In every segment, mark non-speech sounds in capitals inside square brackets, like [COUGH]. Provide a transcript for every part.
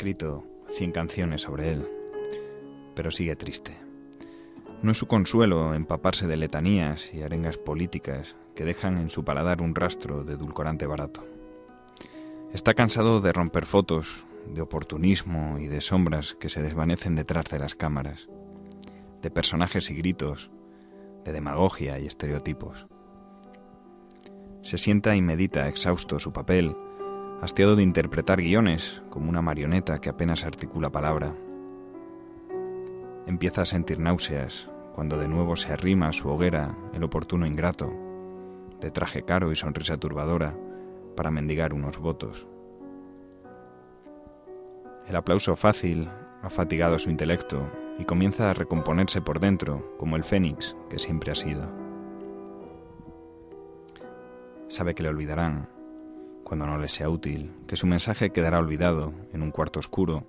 Escrito cien canciones sobre él, pero sigue triste. No es su consuelo empaparse de letanías y arengas políticas que dejan en su paladar un rastro de edulcorante barato. Está cansado de romper fotos, de oportunismo y de sombras que se desvanecen detrás de las cámaras, de personajes y gritos, de demagogia y estereotipos. Se sienta y medita exhausto su papel, hastiado de interpretar guiones como una marioneta que apenas articula palabra. Empieza a sentir náuseas cuando de nuevo se arrima a su hoguera el oportuno ingrato, de traje caro y sonrisa turbadora, para mendigar unos votos. El aplauso fácil ha fatigado su intelecto y comienza a recomponerse por dentro como el fénix que siempre ha sido. Sabe que le olvidarán cuando no le sea útil, que su mensaje quedará olvidado en un cuarto oscuro,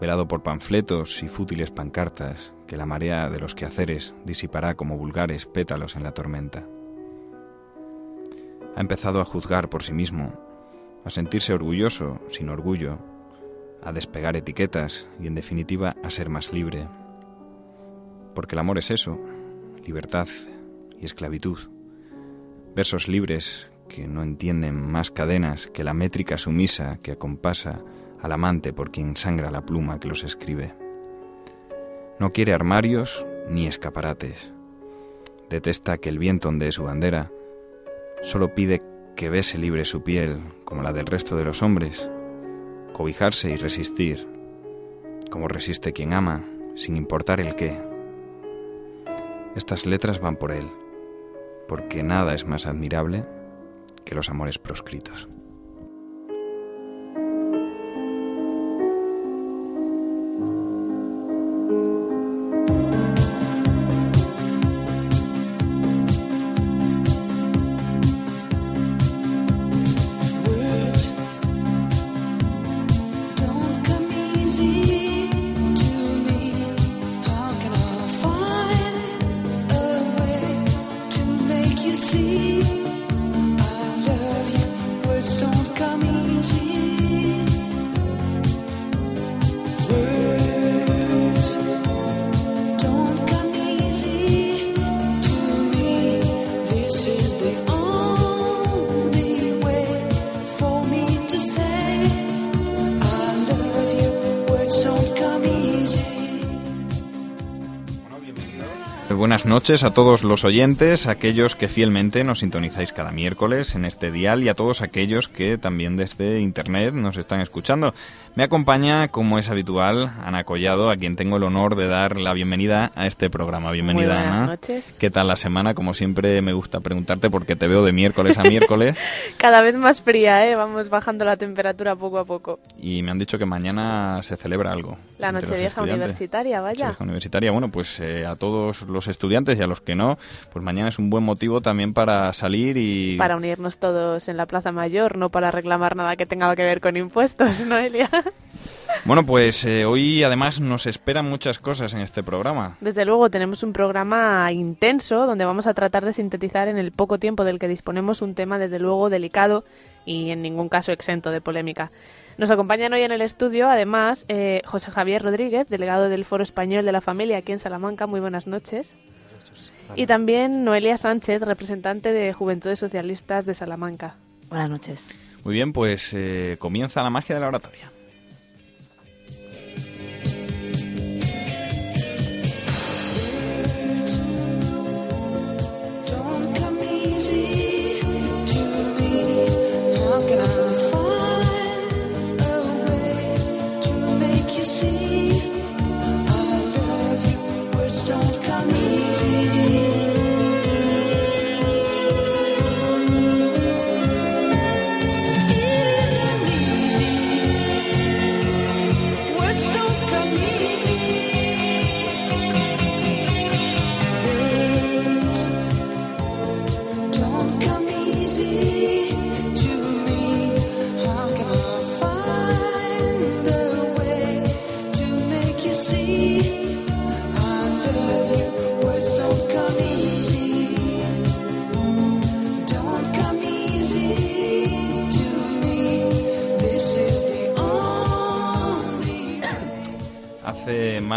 velado por panfletos y fútiles pancartas que la marea de los quehaceres disipará como vulgares pétalos en la tormenta. Ha empezado a juzgar por sí mismo, a sentirse orgulloso sin orgullo, a despegar etiquetas y en definitiva a ser más libre. Porque el amor es eso, libertad y esclavitud. Versos libres que no entienden más cadenas que la métrica sumisa que acompasa al amante por quien sangra la pluma que los escribe. No quiere armarios ni escaparates. Detesta que el viento ondee su bandera. Solo pide que bese libre su piel, como la del resto de los hombres, cobijarse y resistir, como resiste quien ama, sin importar el qué. Estas letras van por él, porque nada es más admirable que los amores proscritos. Buenas noches a todos los oyentes, aquellos que fielmente nos sintonizáis cada miércoles en este dial y a todos aquellos que también desde internet nos están escuchando. Me acompaña, como es habitual, Ana Collado, a quien tengo el honor de dar la bienvenida a este programa. Bienvenida, Muy buenas Ana. noches. ¿Qué tal la semana? Como siempre me gusta preguntarte porque te veo de miércoles a miércoles [LAUGHS] Cada vez más fría, ¿eh? Vamos bajando la temperatura poco a poco. y me han dicho que mañana se celebra algo. La Nochevieja universitaria, vaya. Nochevieja universitaria. Bueno, pues eh, a todos los estudiantes y a los que no, pues mañana es un buen motivo también para salir y Para unirnos todos en la Plaza Mayor, no para reclamar nada que tenga que ver con impuestos, Noelia. Bueno, pues eh, hoy además nos esperan muchas cosas en este programa. Desde luego tenemos un programa intenso donde vamos a tratar de sintetizar en el poco tiempo del que disponemos un tema desde luego delicado y en ningún caso exento de polémica. Nos acompañan hoy en el estudio, además, eh, José Javier Rodríguez, delegado del Foro Español de la Familia aquí en Salamanca. Muy buenas noches. Y también Noelia Sánchez, representante de Juventudes Socialistas de Salamanca. Buenas noches. Muy bien, pues eh, comienza la magia de la oratoria. see.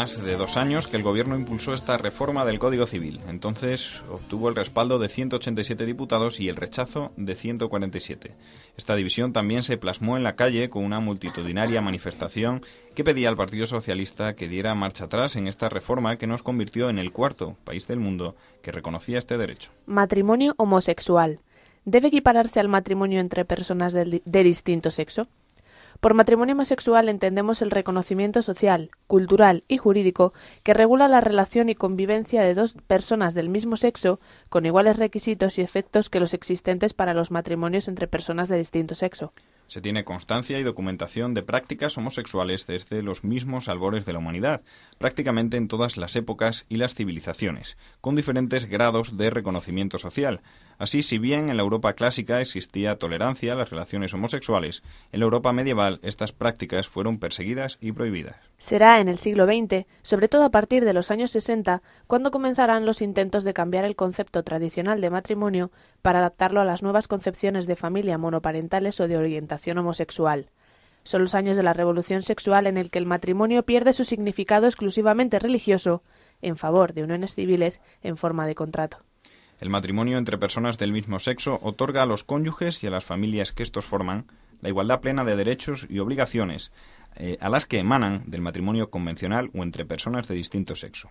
Más de dos años que el gobierno impulsó esta reforma del Código Civil. Entonces obtuvo el respaldo de 187 diputados y el rechazo de 147. Esta división también se plasmó en la calle con una multitudinaria manifestación que pedía al Partido Socialista que diera marcha atrás en esta reforma que nos convirtió en el cuarto país del mundo que reconocía este derecho. Matrimonio homosexual. ¿Debe equipararse al matrimonio entre personas de, de distinto sexo? Por matrimonio homosexual entendemos el reconocimiento social, cultural y jurídico que regula la relación y convivencia de dos personas del mismo sexo con iguales requisitos y efectos que los existentes para los matrimonios entre personas de distinto sexo. Se tiene constancia y documentación de prácticas homosexuales desde los mismos albores de la humanidad, prácticamente en todas las épocas y las civilizaciones, con diferentes grados de reconocimiento social, Así, si bien en la Europa clásica existía tolerancia a las relaciones homosexuales, en la Europa medieval estas prácticas fueron perseguidas y prohibidas. Será en el siglo XX, sobre todo a partir de los años 60, cuando comenzarán los intentos de cambiar el concepto tradicional de matrimonio para adaptarlo a las nuevas concepciones de familia monoparentales o de orientación homosexual. Son los años de la revolución sexual en el que el matrimonio pierde su significado exclusivamente religioso en favor de uniones civiles en forma de contrato. El matrimonio entre personas del mismo sexo otorga a los cónyuges y a las familias que estos forman la igualdad plena de derechos y obligaciones eh, a las que emanan del matrimonio convencional o entre personas de distinto sexo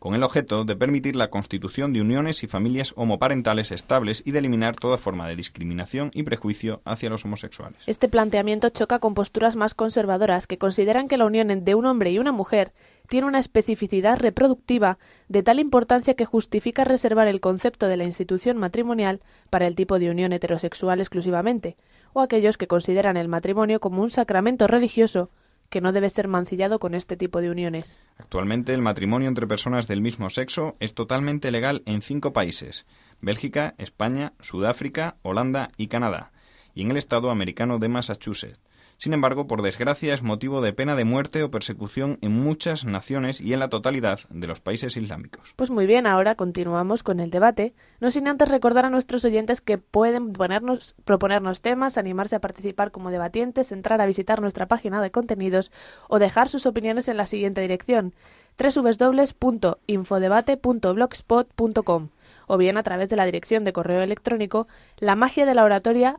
con el objeto de permitir la constitución de uniones y familias homoparentales estables y de eliminar toda forma de discriminación y prejuicio hacia los homosexuales. Este planteamiento choca con posturas más conservadoras que consideran que la unión de un hombre y una mujer tiene una especificidad reproductiva de tal importancia que justifica reservar el concepto de la institución matrimonial para el tipo de unión heterosexual exclusivamente, o aquellos que consideran el matrimonio como un sacramento religioso que no debe ser mancillado con este tipo de uniones. Actualmente el matrimonio entre personas del mismo sexo es totalmente legal en cinco países Bélgica, España, Sudáfrica, Holanda y Canadá, y en el estado americano de Massachusetts. Sin embargo, por desgracia, es motivo de pena de muerte o persecución en muchas naciones y en la totalidad de los países islámicos. Pues muy bien, ahora continuamos con el debate. No sin antes recordar a nuestros oyentes que pueden ponernos, proponernos temas, animarse a participar como debatientes, entrar a visitar nuestra página de contenidos o dejar sus opiniones en la siguiente dirección www.infodebate.blogspot.com o bien a través de la dirección de correo electrónico la magia de la oratoria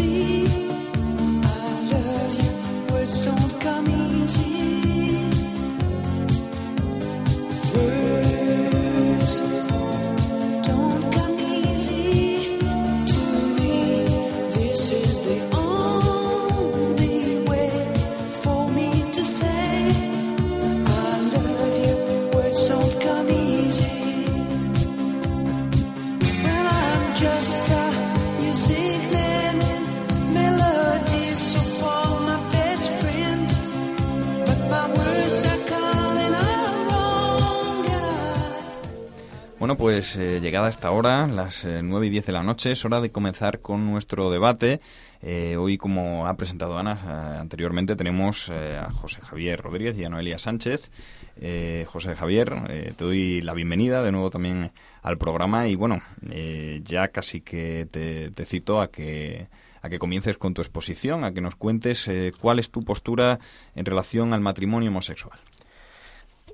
see. Pues eh, llegada esta hora, las eh, nueve y 10 de la noche, es hora de comenzar con nuestro debate. Eh, hoy, como ha presentado Ana anteriormente, tenemos a José Javier Rodríguez y a Noelia Sánchez. José Javier, te doy la bienvenida de nuevo también al programa y bueno, ya casi que te, te, cito a que a que comiences con tu exposición, a que nos cuentes cuál es tu postura en relación al matrimonio homosexual.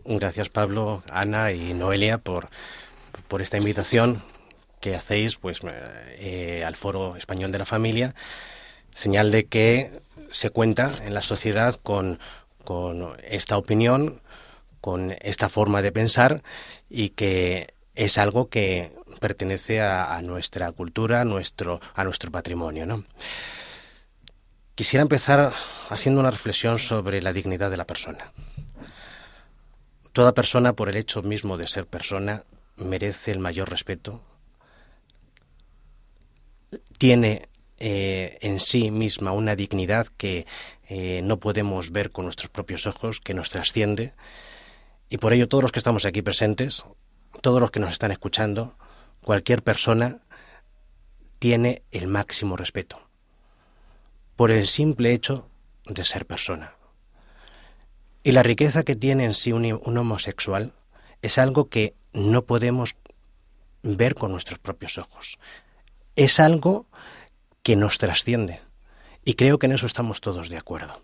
Gracias Pablo, Ana y Noelia por por esta invitación que hacéis pues eh, al Foro Español de la Familia, señal de que se cuenta en la sociedad con, esta opinión, con esta forma de pensar y que es algo que pertenece a, nuestra cultura, a nuestro, a nuestro patrimonio. ¿no? Quisiera empezar haciendo una reflexión sobre la dignidad de la persona. Toda persona, por el hecho mismo de ser persona, merece el mayor respeto, tiene eh, en sí misma una dignidad que eh, no podemos ver con nuestros propios ojos, que nos trasciende, y por ello todos los que estamos aquí presentes, todos los que nos están escuchando, cualquier persona tiene el máximo respeto por el simple hecho de ser persona. Y la riqueza que tiene en sí un, homosexual es algo que no podemos ver con nuestros propios ojos. Es algo que nos trasciende. Y creo que en eso estamos todos de acuerdo.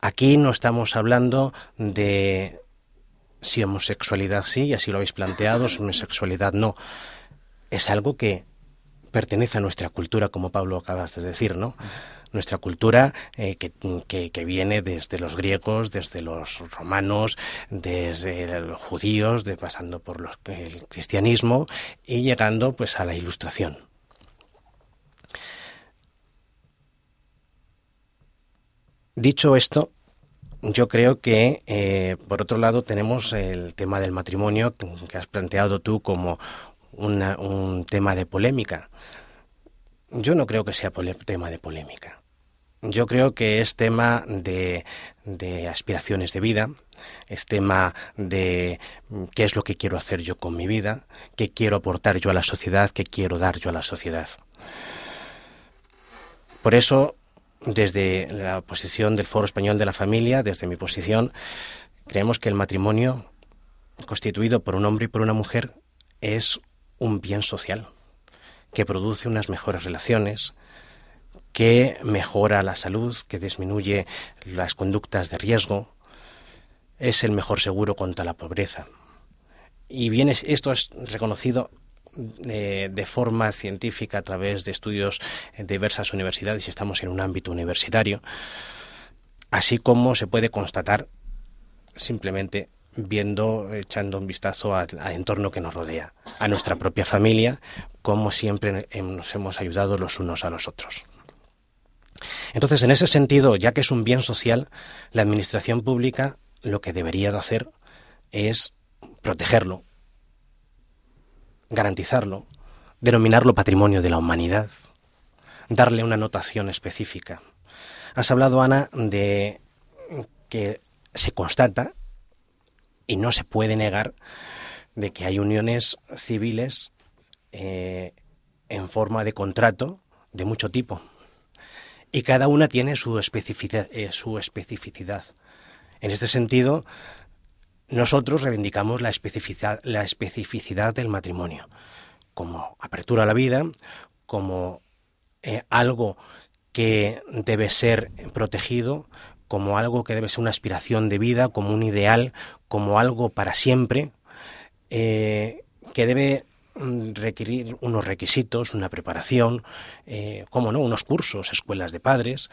Aquí no estamos hablando de si homosexualidad sí, y así lo habéis planteado, si homosexualidad no. Es algo que pertenece a nuestra cultura, como Pablo acabas de decir, ¿no? Nuestra cultura eh, que, viene desde los griegos, desde los romanos, desde los judíos, pasando por el cristianismo y llegando pues a la ilustración. Dicho esto, yo creo que, eh, por otro lado, tenemos el tema del matrimonio que has planteado tú como un tema de polémica. Yo no creo que sea tema de polémica. Yo creo que es tema de, de, aspiraciones de vida, es tema de qué es lo que quiero hacer yo con mi vida, qué quiero aportar yo a la sociedad, qué quiero dar yo a la sociedad. Por eso, desde la posición del Foro Español de la Familia, desde mi posición, creemos que el matrimonio constituido por un hombre y por una mujer es un bien social que produce unas mejores relaciones, que mejora la salud, que disminuye las conductas de riesgo, es el mejor seguro contra la pobreza. Y bien, esto es reconocido eh, de, forma científica a través de estudios en diversas universidades y estamos en un ámbito universitario, así como se puede constatar simplemente viendo, echando un vistazo al, entorno que nos rodea, a nuestra propia familia, como siempre nos hemos ayudado los unos a los otros. Entonces, en ese sentido, ya que es un bien social, la administración pública lo que debería de hacer es protegerlo, garantizarlo, denominarlo patrimonio de la humanidad, darle una notación específica. Has hablado, Ana, de que se constata y no se puede negar de que hay uniones civiles eh, en forma de contrato de mucho tipo. Y cada una tiene su especificidad, eh, su especificidad. En este sentido, nosotros reivindicamos la especificidad, la especificidad del matrimonio como apertura a la vida, como eh, algo que debe ser protegido, como algo que debe ser una aspiración de vida, como un ideal, como algo para siempre, eh, que debe requerir unos requisitos, una preparación, eh, como no, unos cursos, escuelas de padres,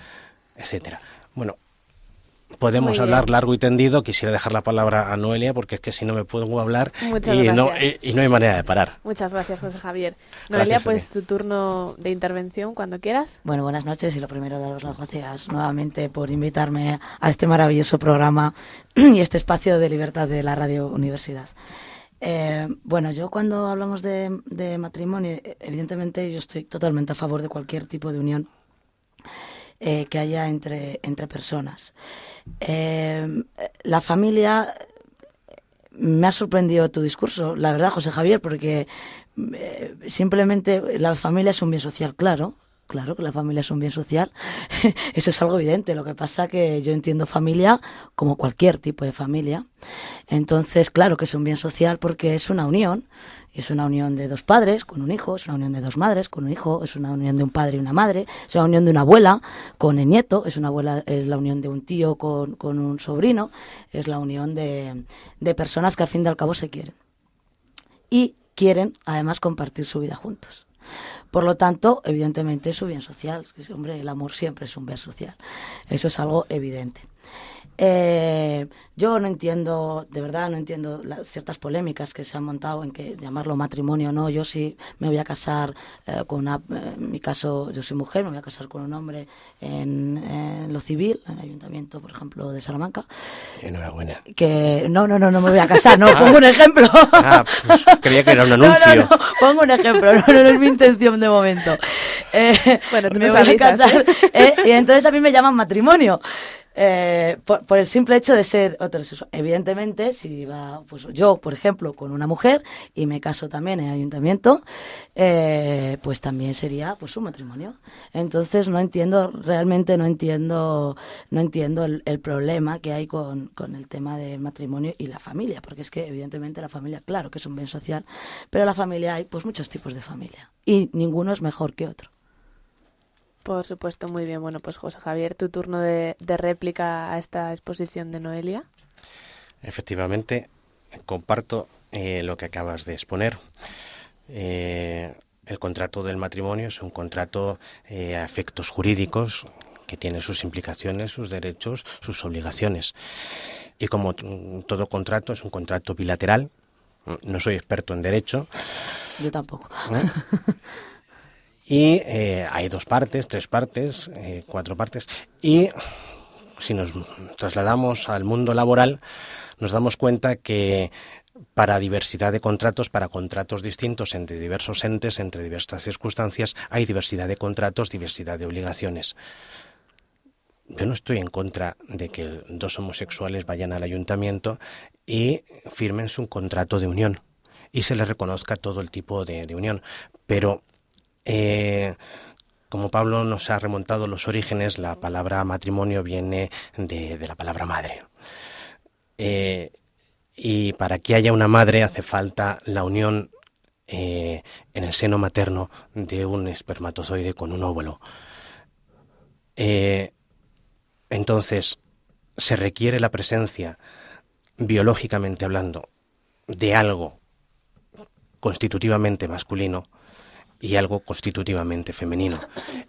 etcétera. Bueno, podemos hablar largo y tendido. Quisiera dejar la palabra a Noelia porque es que si no me puedo hablar y no, y, no, hay manera de parar. Muchas gracias, José Javier. Noelia, pues tu turno de intervención cuando quieras. Bueno, buenas noches y lo primero daros las gracias nuevamente por invitarme a este maravilloso programa [CLEARS THROAT] y este espacio de libertad de la Radio Universidad. Eh, bueno, yo cuando hablamos de, matrimonio, evidentemente yo estoy totalmente a favor de cualquier tipo de unión eh, que haya entre, entre personas. Eh, la familia, me ha sorprendido tu discurso, la verdad, José Javier, porque eh, simplemente la familia es un bien social, claro, Claro que la familia es un bien social, [LAUGHS] eso es algo evidente. Lo que pasa que yo entiendo familia como cualquier tipo de familia. Entonces, claro que es un bien social porque es una unión. Es una unión de dos padres con un hijo, es una unión de dos madres con un hijo, es una unión de un padre y una madre, es una unión de una abuela con el nieto, es una abuela, es la unión de un tío con, con un sobrino, es la unión de, de personas que al fin y al cabo se quieren. Y quieren además compartir su vida juntos. Por lo tanto, evidentemente es su bien social. Hombre, el amor siempre es un bien social. Eso es algo evidente. Eh, yo no entiendo, de verdad, no entiendo ciertas polémicas que se han montado en que llamarlo matrimonio o no. Yo sí me voy a casar eh, con una, eh, en mi caso, yo soy mujer, me voy a casar con un hombre en, lo civil, en el ayuntamiento, por ejemplo, de Salamanca. Enhorabuena. Que no, no, no, no me voy a casar, no, pongo un ejemplo. Ah, pues creía que era un [LAUGHS] anuncio. No, pongo un ejemplo, no, no, es mi intención de momento. bueno, tú me voy a casar. y entonces a mí me llaman matrimonio. Eh, por, el simple hecho de ser heterosexual. Evidentemente, si va, pues yo, por ejemplo, con una mujer y me caso también en el ayuntamiento, eh, pues también sería pues un matrimonio. Entonces no entiendo, realmente no entiendo, no entiendo el, problema que hay con, con, el tema de matrimonio y la familia, porque es que evidentemente la familia, claro que es un bien social, pero la familia hay pues muchos tipos de familia y ninguno es mejor que otro. Por supuesto, muy bien. Bueno, pues José Javier, tu turno de, réplica a esta exposición de Noelia. Efectivamente, comparto eh, lo que acabas de exponer. Eh, el contrato del matrimonio es un contrato eh, a efectos jurídicos que tiene sus implicaciones, sus derechos, sus obligaciones. Y como todo contrato es un contrato bilateral, no soy experto en derecho. Yo tampoco. [LAUGHS] Y eh, hay dos partes, tres partes, eh, cuatro partes. Y si nos trasladamos al mundo laboral, nos damos cuenta que para diversidad de contratos, para contratos distintos entre diversos entes, entre diversas circunstancias, hay diversidad de contratos, diversidad de obligaciones. Yo no estoy en contra de que dos homosexuales vayan al ayuntamiento y firmen su contrato de unión y se les reconozca todo el tipo de, de unión. Pero eh, como Pablo nos ha remontado los orígenes, la palabra matrimonio viene de, la palabra madre. Eh, y para que haya una madre hace falta la unión eh, en el seno materno de un espermatozoide con un óvulo. entonces, se requiere la presencia, biológicamente hablando, de algo constitutivamente masculino y algo constitutivamente femenino.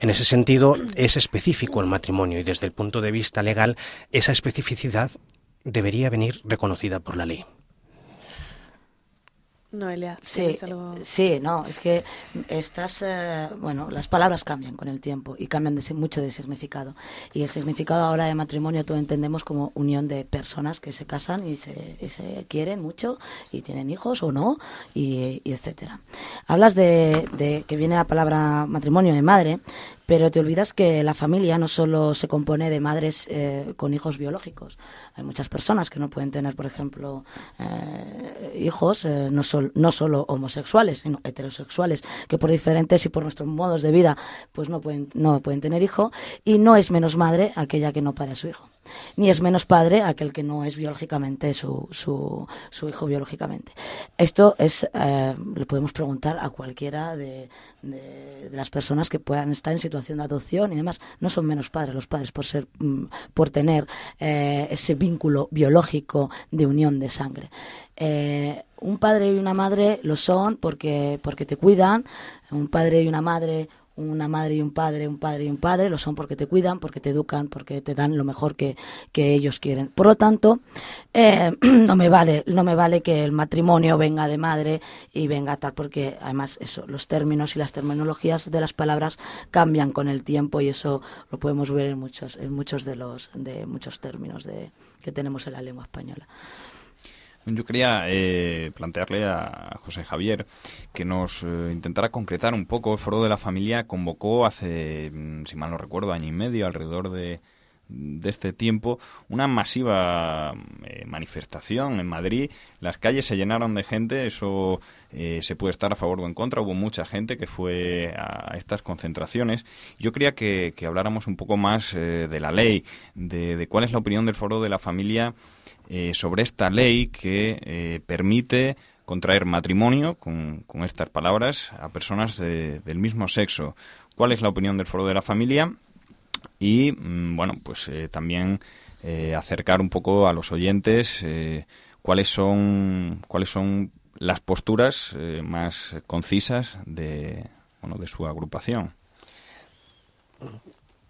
En ese sentido, es específico el matrimonio y desde el punto de vista legal, esa especificidad debería venir reconocida por la ley. Noelia, sí, sí, no, es que estas, eh, bueno, las palabras cambian con el tiempo y cambian de, mucho de significado. Y el significado ahora de matrimonio todo entendemos como unión de personas que se casan y se, se quieren mucho y tienen hijos o no, y, etcétera. Hablas de, de que viene la palabra matrimonio de madre, pero te olvidas que la familia no solo se compone de madres eh, con hijos biológicos. Hay muchas personas que no pueden tener, por ejemplo, eh, hijos eh, no, no solo homosexuales, sino heterosexuales, que por diferentes y por nuestros modos de vida, pues no pueden, no pueden tener hijo. Y no es menos madre aquella que no pare a su hijo ni es menos padre aquel que no es biológicamente su, su, su hijo biológicamente. Esto es, le podemos preguntar a cualquiera de, de, las personas que puedan estar en situación de adopción y demás. No son menos padres los padres por ser, mm, por tener eh, ese vínculo biológico de unión de sangre. Eh, un padre y una madre lo son porque, porque te cuidan, un padre y una madre una madre y un padre, un padre y un padre, lo son porque te cuidan, porque te educan, porque te dan lo mejor que, ellos quieren. Por lo tanto, eh, [CLEARS THROAT] no me vale, no me vale que el matrimonio venga de madre y venga tal, porque además eso, los términos y las terminologías de las palabras cambian con el tiempo y eso lo podemos ver en muchos, en muchos de los, de muchos términos de, que tenemos en la lengua española. Yo quería eh, plantearle a José Javier que nos eh, intentara concretar un poco. El Foro de la Familia convocó hace, mm, si mal no recuerdo, año y medio, alrededor de, este tiempo, una masiva eh, manifestación en Madrid. Las calles se llenaron de gente, eso se puede estar a favor o en contra. Hubo mucha gente que fue a estas concentraciones. Yo quería que, habláramos un poco más de la ley, de, de cuál es la opinión del Foro de la Familia eh, sobre esta ley que eh, permite contraer matrimonio, con, estas palabras, a personas del mismo sexo. ¿Cuál es la opinión del Foro de la Familia? Y, mm, bueno, pues eh, también acercar un poco a los oyentes cuáles son, cuáles son las posturas más concisas de, bueno, de su agrupación.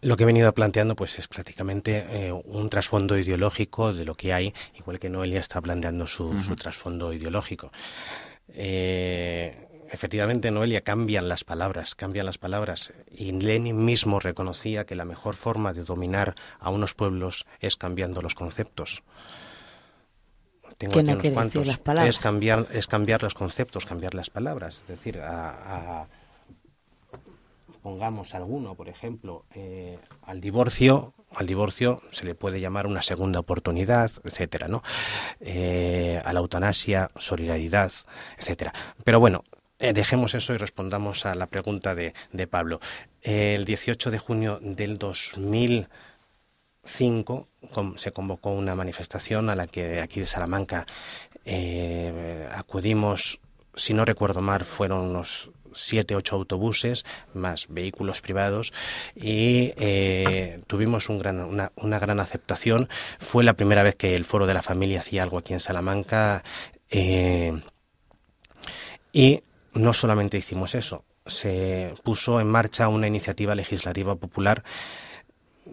Lo que he venido planteando pues es prácticamente un trasfondo ideológico de lo que hay, igual que Noelia está planteando su, su trasfondo ideológico. Eh, efectivamente, Noelia, cambian las palabras, cambian las palabras. Y Lenin mismo reconocía que la mejor forma de dominar a unos pueblos es cambiando los conceptos. Tengo no unos cuantos. Las palabras? Es cambiar, es cambiar los conceptos, cambiar las palabras. Es decir, a, pongamos alguno, por ejemplo, eh, al divorcio, al divorcio se le puede llamar una segunda oportunidad, etcétera, ¿no? Eh, a la eutanasia, solidaridad, etcétera. Pero bueno, eh, dejemos eso y respondamos a la pregunta de, Pablo. el 18 de junio del 2005 se convocó una manifestación a la que aquí de Salamanca acudimos, si no recuerdo mal, fueron unos siete, ocho autobuses, más vehículos privados, y eh, tuvimos gran, una, gran aceptación. Fue la primera vez que el Foro de la Familia hacía algo aquí en Salamanca. y no solamente hicimos eso, se puso en marcha una iniciativa legislativa popular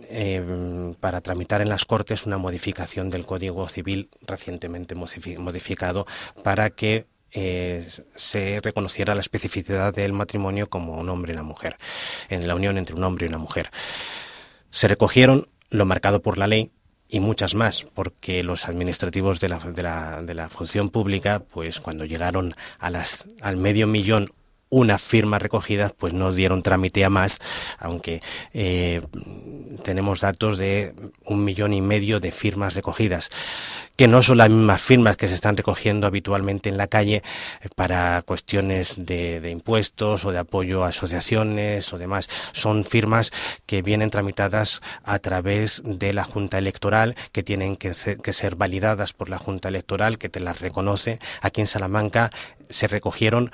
eh, para tramitar en las Cortes una modificación del Código Civil recientemente modificado para que eh, se reconociera la especificidad del matrimonio como un hombre y una mujer, en la unión entre un hombre y una mujer. Se recogieron lo marcado por la ley y muchas más, porque los administrativos de la, de la, de la función pública, pues cuando llegaron a las, al medio millón una firma recogida, pues no dieron trámite a más, aunque eh, tenemos datos de un millón y medio de firmas recogidas, que no son las mismas firmas que se están recogiendo habitualmente en la calle eh, para cuestiones de, impuestos o de apoyo a asociaciones o demás. Son firmas que vienen tramitadas a través de la Junta Electoral, que tienen que ser, que ser validadas por la Junta Electoral, que te las reconoce. Aquí en Salamanca se recogieron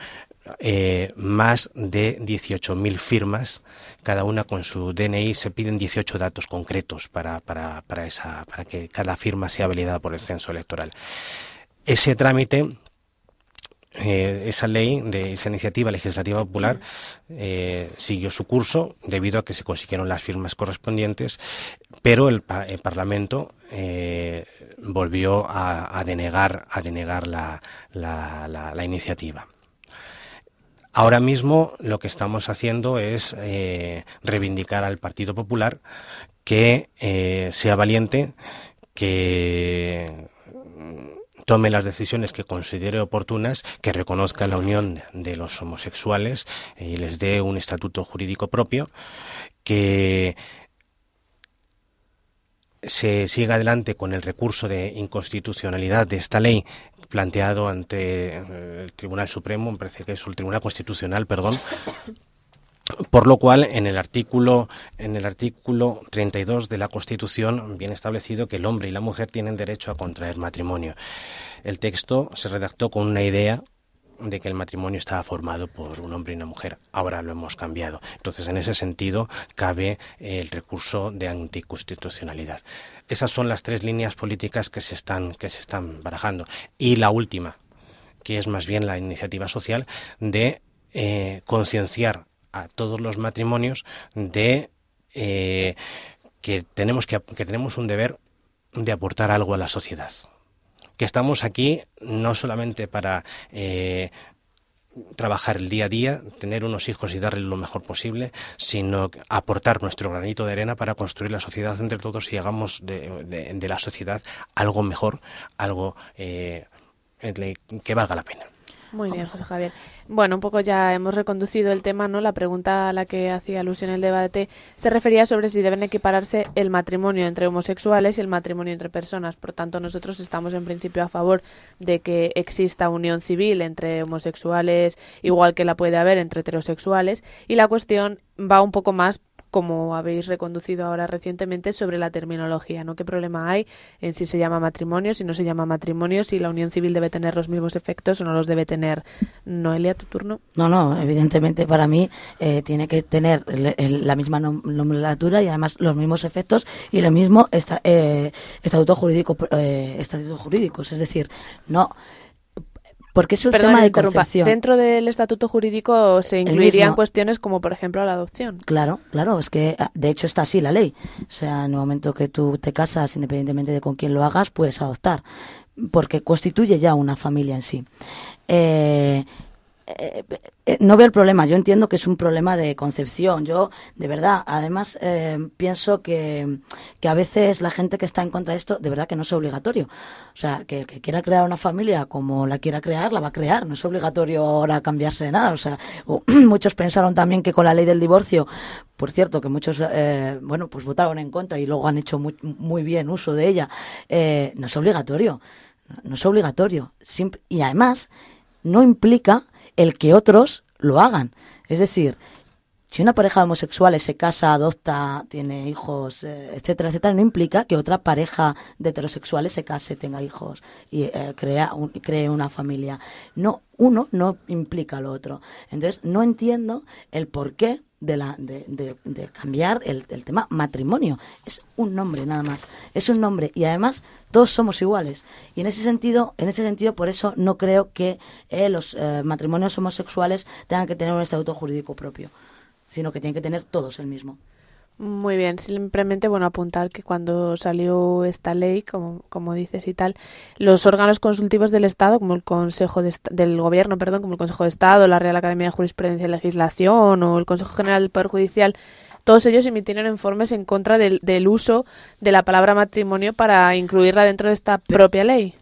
eh, más de 18.000 firmas, cada una con su DNI. Se piden 18 datos concretos para, para, para, esa, para que cada firma sea validada por el censo electoral. Ese trámite eh, esa ley de esa iniciativa legislativa popular eh, siguió su curso debido a que se consiguieron las firmas correspondientes, pero el, Parlamento volvió a, denegar a denegar la, la iniciativa. Ahora mismo lo que estamos haciendo es eh, reivindicar al Partido Popular que eh, sea valiente, que tome las decisiones que considere oportunas, que reconozca la unión de los homosexuales y les dé un estatuto jurídico propio, que se siga adelante con el recurso de inconstitucionalidad de esta ley planteado ante eh, el Tribunal Supremo, me parece que es el Tribunal Constitucional, perdón, por lo cual, en el artículo en el artículo 32 de la Constitución viene establecido que el hombre y la mujer tienen derecho a contraer matrimonio. El texto se redactó con una idea de que el matrimonio estaba formado por un hombre y una mujer. Ahora lo hemos cambiado. Entonces, en ese sentido, cabe el recurso de anticonstitucionalidad. Esas son las tres líneas políticas que se están, que se están barajando. Y la última, que es más bien la iniciativa social de eh, concienciar a todos los matrimonios de eh, que tenemos que, que tenemos un deber de aportar algo a la sociedad que estamos aquí no solamente para eh, trabajar el día a día, tener unos hijos y darles lo mejor posible, sino aportar nuestro granito de arena para construir la sociedad entre todos y hagamos de, la sociedad algo mejor, algo eh, que valga la pena. Muy bien, José Javier. Bueno, un poco ya hemos reconducido el tema, ¿no? La pregunta a la que hacía alusión el debate se refería sobre si deben equipararse el matrimonio entre homosexuales y el matrimonio entre personas. Por tanto, nosotros estamos en principio a favor de que exista unión civil entre homosexuales, igual que la puede haber entre heterosexuales, y la cuestión va un poco más como habéis reconducido ahora recientemente, sobre la terminología, ¿no? ¿Qué problema hay en si se llama matrimonio, si no se llama matrimonio, si la unión civil debe tener los mismos efectos o no los debe tener? Noelia, tu turno. No, no, evidentemente para mí eh, tiene que tener la misma nomenclatura y además los mismos efectos y lo mismo esta, eh, estatuto jurídico, eh, estatutos jurídicos, es decir, no porque es un Perdón, tema de concepción. Dentro del estatuto jurídico se incluirían cuestiones como, por ejemplo, la adopción. Claro, claro, es que ah, de hecho está así la ley. O sea, en el momento que tú te casas, independientemente de con quién lo hagas, puedes adoptar, porque constituye ya una familia en sí. Eh, eh, no veo el problema. Yo entiendo que es un problema de concepción. Yo, de verdad, además eh, pienso que, que, a veces la gente que está en contra de esto, de verdad que no es obligatorio. O sea, que el que quiera crear una familia como la quiera crear, la va a crear. No es obligatorio ahora cambiarse de nada. O sea, [CLEARS THROAT] muchos pensaron también que con la ley del divorcio, por cierto, que muchos, eh, bueno, pues votaron en contra y luego han hecho muy, muy bien uso de ella. no es obligatorio. No es obligatorio. Y además, no implica el que otros lo hagan. Es decir, si una pareja de homosexuales se casa, adopta, tiene hijos, eh, etcétera, etcétera, no implica que otra pareja de heterosexuales se case, tenga hijos y eh, crea un, cree una familia. No, uno no implica lo otro. Entonces, no entiendo el por qué de, la, de, de, de cambiar el, el, tema matrimonio. Es un nombre nada más. Es un nombre y además todos somos iguales. Y en ese sentido, en ese sentido, por eso no creo que eh, los eh, matrimonios homosexuales tengan que tener un estatuto jurídico propio, sino que tienen que tener todos el mismo. Muy bien, simplemente bueno apuntar que cuando salió esta ley, como, como dices y tal, los órganos consultivos del Estado, como el Consejo de, del Gobierno, perdón, como el Consejo de Estado, la Real Academia de Jurisprudencia y Legislación o el Consejo General del Poder Judicial, todos ellos emitieron informes en contra del, del uso de la palabra matrimonio para incluirla dentro de esta propia ley.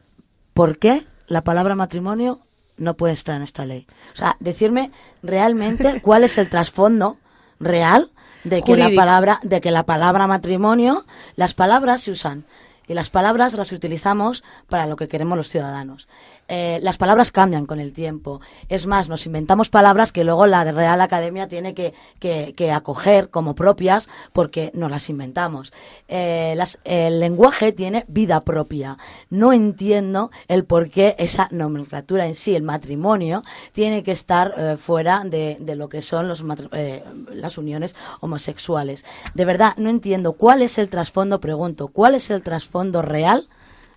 ¿Por qué la palabra matrimonio no puede estar en esta ley? O sea, decirme realmente cuál es el trasfondo real de que la palabra de que la palabra matrimonio las palabras se usan y las palabras las utilizamos para lo que queremos los ciudadanos. Eh, las palabras cambian con el tiempo. Es más, nos inventamos palabras que luego la Real Academia tiene que, acoger como propias porque nos las inventamos. Eh, el lenguaje tiene vida propia. No entiendo el por qué esa nomenclatura en sí, el matrimonio, tiene que estar eh, fuera de, de, lo que son los eh, las uniones homosexuales. De verdad, no entiendo cuál es el trasfondo, pregunto, ¿cuál es el trasfondo real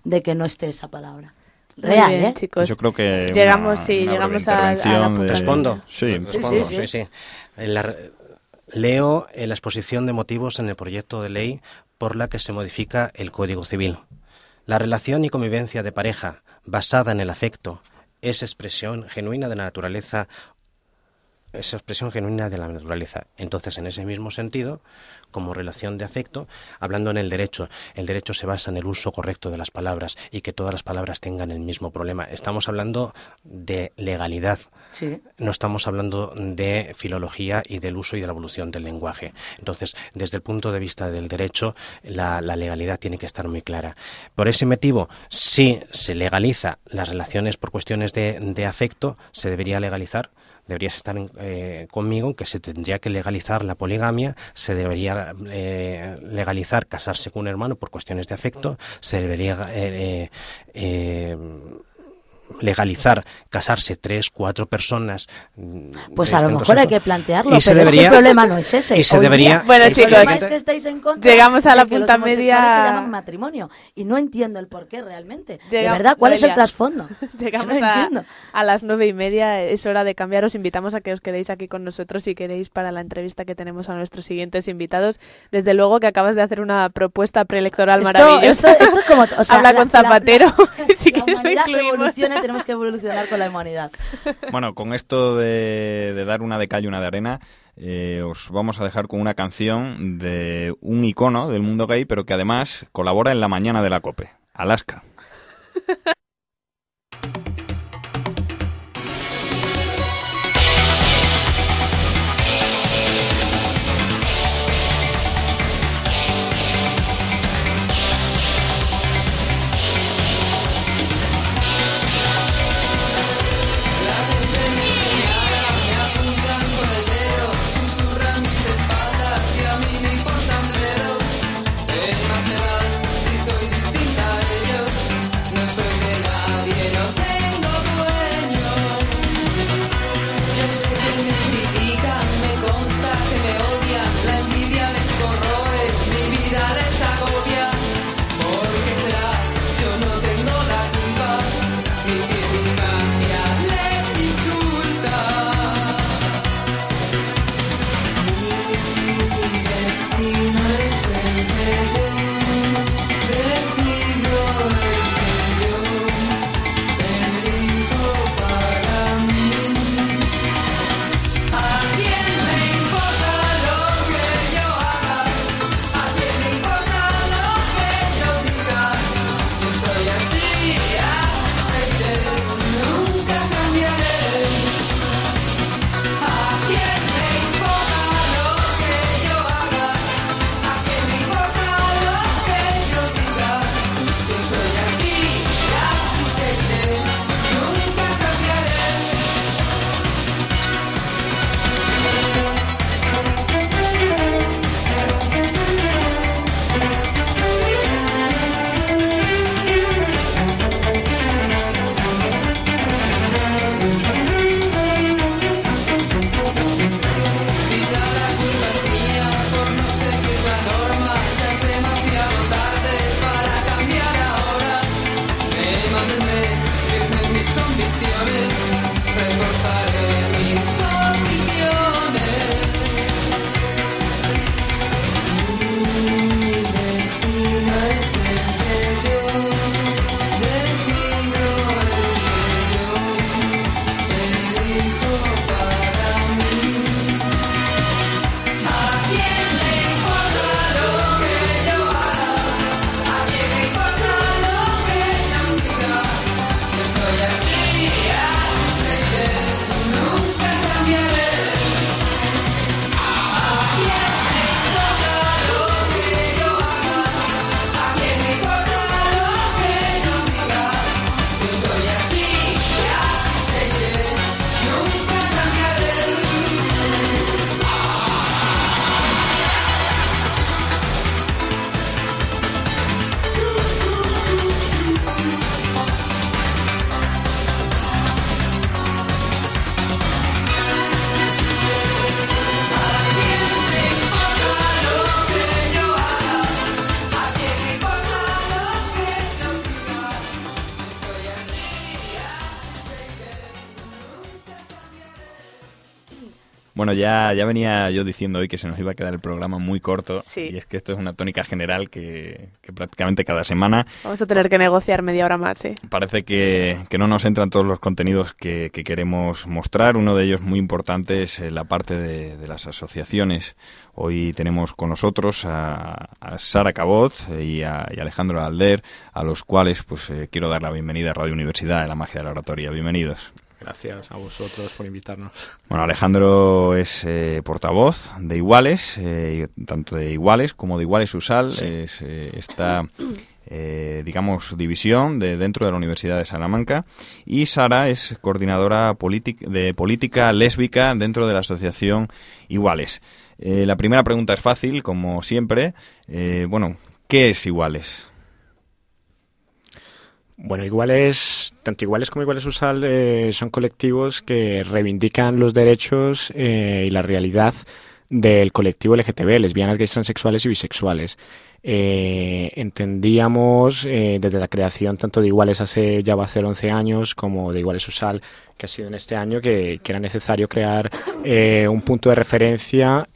de que no esté esa palabra? Real, bien, ¿eh? chicos. Yo creo que llegamos, una, sí, una llegamos a, a, la de... ¿Respondo? Sí, respondo, sí, sí, sí. La, leo en la exposición de motivos en el proyecto de ley por la que se modifica el Código Civil. La relación y convivencia de pareja basada en el afecto es expresión genuina de la naturaleza esa expresión genuina de la naturaleza. Entonces, en ese mismo sentido, como relación de afecto, hablando en el derecho, el derecho se basa en el uso correcto de las palabras y que todas las palabras tengan el mismo problema. Estamos hablando de legalidad. Sí. No estamos hablando de filología y del uso y de la evolución del lenguaje. Entonces, desde el punto de vista del derecho, la, la legalidad tiene que estar muy clara. Por ese motivo, si se legaliza las relaciones por cuestiones de, de afecto, se debería legalizar deberías estar eh, conmigo que se tendría que legalizar la poligamia, se debería eh, legalizar casarse con un hermano por cuestiones de afecto, se debería eh, legalizar casarse tres, cuatro personas. Pues a lo mejor hay que plantearlo, y pero debería, es que el problema no es ese. Y se debería. Día, bueno, el chicos, problema es que estáis en contra llegamos a la punta media. Se llaman matrimonio y no entiendo el por qué realmente. Llega, de verdad, ¿cuál es el trasfondo? [LAUGHS] Llegamos no a, entiendo. a, las nueve y media, es hora de cambiar. Os invitamos a que os quedéis aquí con nosotros si queréis para la entrevista que tenemos a nuestros siguientes invitados. Desde luego que acabas de hacer una propuesta preelectoral esto, maravillosa. Esto, esto es como, o sea, Habla la, con Zapatero. La, [LAUGHS] si la humanidad tenemos que [LAUGHS] evolucionar con la humanidad. Bueno, con esto de, de dar una de cal y una de arena, eh, os vamos a dejar con una canción de un icono del mundo gay, pero que además colabora en la mañana de la COPE, Alaska. [LAUGHS] Bueno, ya, ya venía yo diciendo hoy que se nos iba a quedar el programa muy corto. Y es que esto es una tónica general que, prácticamente cada semana... Vamos a tener que negociar media hora más, sí. Parece que, no nos entran todos los contenidos que, queremos mostrar. Uno de ellos muy importante es eh, la parte de, las asociaciones. Hoy tenemos con nosotros a, Sara Cabot y a, Alejandro Alder, a los cuales pues eh, quiero dar la bienvenida a Radio Universidad de la Magia de la Oratoria. Bienvenidos. Gracias a vosotros por invitarnos. Bueno, Alejandro es eh, portavoz de Iguales, eh, tanto de Iguales como de Iguales Usal. Es, eh, esta, digamos, división de dentro de la Universidad de Salamanca. Y Sara es coordinadora de política lésbica dentro de la asociación Iguales. la primera pregunta es fácil, como siempre. bueno, ¿qué es Iguales? Bueno, iguales, tanto iguales como iguales usal eh, son colectivos que reivindican los derechos eh, y la realidad del colectivo LGTB, lesbianas, gays, transexuales y bisexuales. Eh, entendíamos desde la creación tanto de Iguales hace ya va a ser 11 años como de Iguales Usal, que ha sido en este año, que, era necesario crear un punto de referencia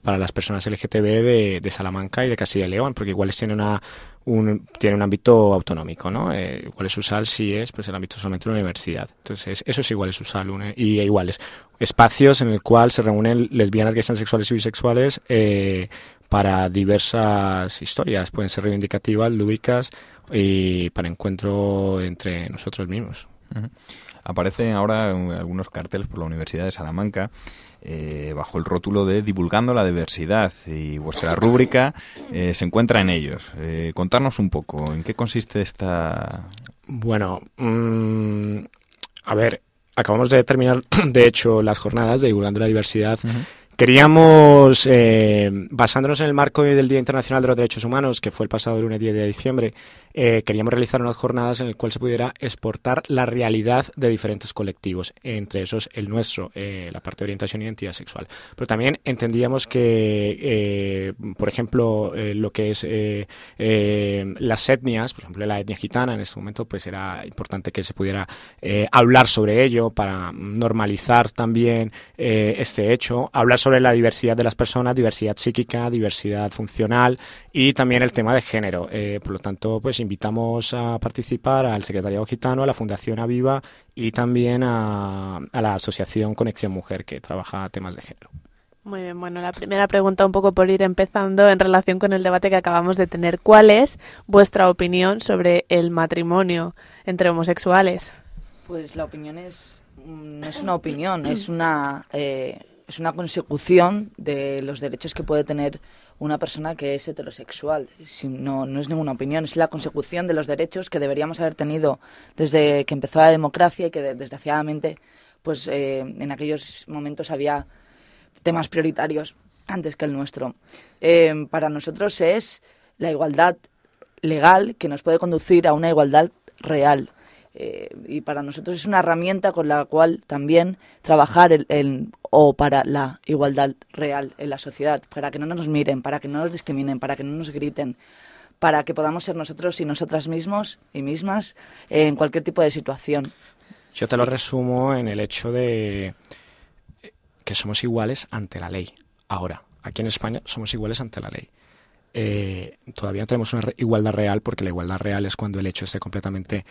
para las personas LGTB de, de, Salamanca y de Castilla y León, porque Iguales tiene una, un, tiene un ámbito autonómico, ¿no? Eh, igual es USAL sí es pues el ámbito solamente de una universidad. Entonces, eso es igual es USAL y iguales. Espacios en el cual se reúnen lesbianas, gays, transexuales y bisexuales eh, para diversas historias. Pueden ser reivindicativas, lúdicas y para encuentro entre nosotros mismos. Aparecen ahora algunos carteles por la Universidad de Salamanca eh, bajo el rótulo de Divulgando la Diversidad y vuestra rúbrica eh, se encuentra en ellos. Eh, contarnos un poco, ¿en qué consiste esta...? Bueno, mm, a ver, acabamos de terminar, [CLEARS THROAT] de hecho, las jornadas de Divulgando la Diversidad. Queríamos, basándonos en el marco del Día Internacional de los Derechos Humanos, que fue el pasado lunes 10 de diciembre, eh, queríamos realizar unas jornadas en las cuales se pudiera exportar la realidad de diferentes colectivos, entre esos el nuestro, eh, la parte de orientación y identidad sexual. Pero también entendíamos que, eh, por ejemplo, lo que es las etnias, por ejemplo, la etnia gitana en este momento, pues era importante que se pudiera hablar sobre ello para normalizar también este hecho, hablar sobre la diversidad de las personas, diversidad psíquica, diversidad funcional y también el tema de género. por lo tanto, pues invitamos a participar al Secretariado Gitano, a la Fundación Aviva y también a, la Asociación Conexión Mujer, que trabaja temas de género. Muy bien, bueno, la primera pregunta un poco por ir empezando en relación con el debate que acabamos de tener. ¿Cuál es vuestra opinión sobre el matrimonio entre homosexuales? Pues la opinión es no es una opinión, es una eh, es una consecución de los derechos que puede tener una persona que es heterosexual. No, no es ninguna opinión, es la consecución de los derechos que deberíamos haber tenido desde que empezó la democracia y que desgraciadamente pues eh, en aquellos momentos había temas prioritarios antes que el nuestro. Eh, para nosotros es la igualdad legal que nos puede conducir a una igualdad real. Eh, y para nosotros es una herramienta con la cual también trabajar el, o para la igualdad real en la sociedad, para que no nos miren, para que no nos discriminen, para que no nos griten, para que podamos ser nosotros y nosotras mismos y mismas en cualquier tipo de situación. Yo te lo resumo en el hecho de que somos iguales ante la ley. Ahora, aquí en España somos iguales ante la ley. Eh, todavía no tenemos una igualdad real porque la igualdad real es cuando el hecho esté completamente